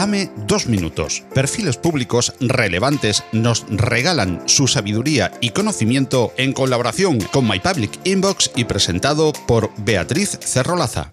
Dame dos minutos. Perfiles públicos relevantes nos regalan su sabiduría y conocimiento en colaboración con My Public Inbox y presentado por Beatriz Cerrolaza.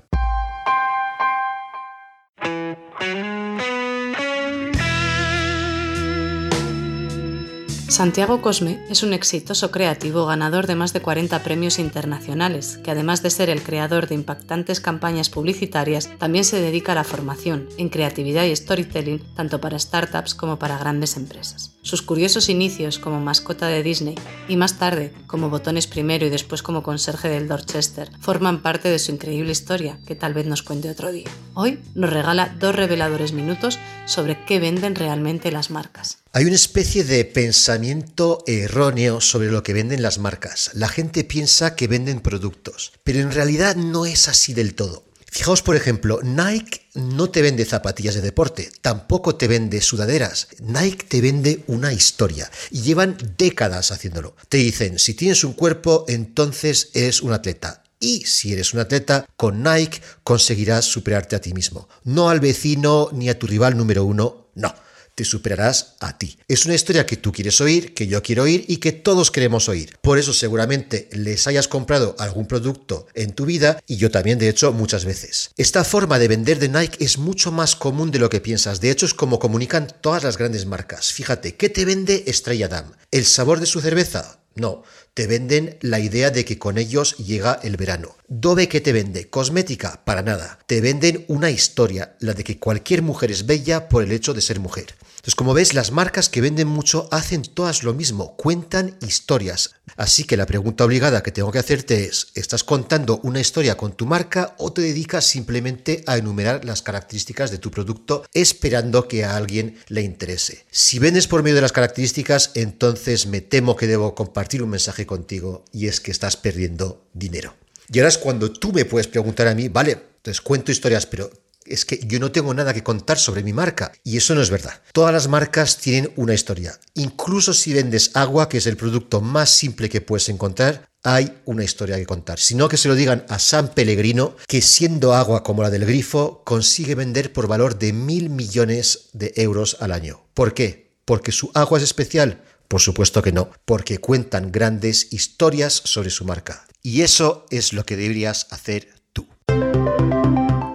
Santiago Cosme es un exitoso creativo ganador de más de 40 premios internacionales, que además de ser el creador de impactantes campañas publicitarias, también se dedica a la formación en creatividad y storytelling tanto para startups como para grandes empresas. Sus curiosos inicios como mascota de Disney y más tarde como botones primero y después como conserje del Dorchester forman parte de su increíble historia que tal vez nos cuente otro día. Hoy nos regala dos reveladores minutos sobre qué venden realmente las marcas. Hay una especie de pensamiento erróneo sobre lo que venden las marcas. La gente piensa que venden productos, pero en realidad no es así del todo. Fijaos, por ejemplo, Nike no te vende zapatillas de deporte, tampoco te vende sudaderas. Nike te vende una historia y llevan décadas haciéndolo. Te dicen, si tienes un cuerpo, entonces eres un atleta. Y si eres un atleta, con Nike conseguirás superarte a ti mismo. No al vecino ni a tu rival número uno, no te superarás a ti. Es una historia que tú quieres oír, que yo quiero oír y que todos queremos oír. Por eso seguramente les hayas comprado algún producto en tu vida y yo también de hecho muchas veces. Esta forma de vender de Nike es mucho más común de lo que piensas. De hecho es como comunican todas las grandes marcas. Fíjate, ¿qué te vende Estrella Damm? ¿El sabor de su cerveza? No, te venden la idea de que con ellos llega el verano. Dove que te vende cosmética, para nada. Te venden una historia, la de que cualquier mujer es bella por el hecho de ser mujer. Entonces, como ves, las marcas que venden mucho hacen todas lo mismo, cuentan historias. Así que la pregunta obligada que tengo que hacerte es, ¿estás contando una historia con tu marca o te dedicas simplemente a enumerar las características de tu producto esperando que a alguien le interese? Si vendes por medio de las características, entonces me temo que debo compartir un mensaje contigo y es que estás perdiendo dinero. Y ahora es cuando tú me puedes preguntar a mí, vale, entonces cuento historias, pero es que yo no tengo nada que contar sobre mi marca. Y eso no es verdad. Todas las marcas tienen una historia. Incluso si vendes agua, que es el producto más simple que puedes encontrar, hay una historia que contar. Sino que se lo digan a San Pellegrino, que siendo agua como la del grifo, consigue vender por valor de mil millones de euros al año. ¿Por qué? ¿Porque su agua es especial? Por supuesto que no, porque cuentan grandes historias sobre su marca. Y eso es lo que deberías hacer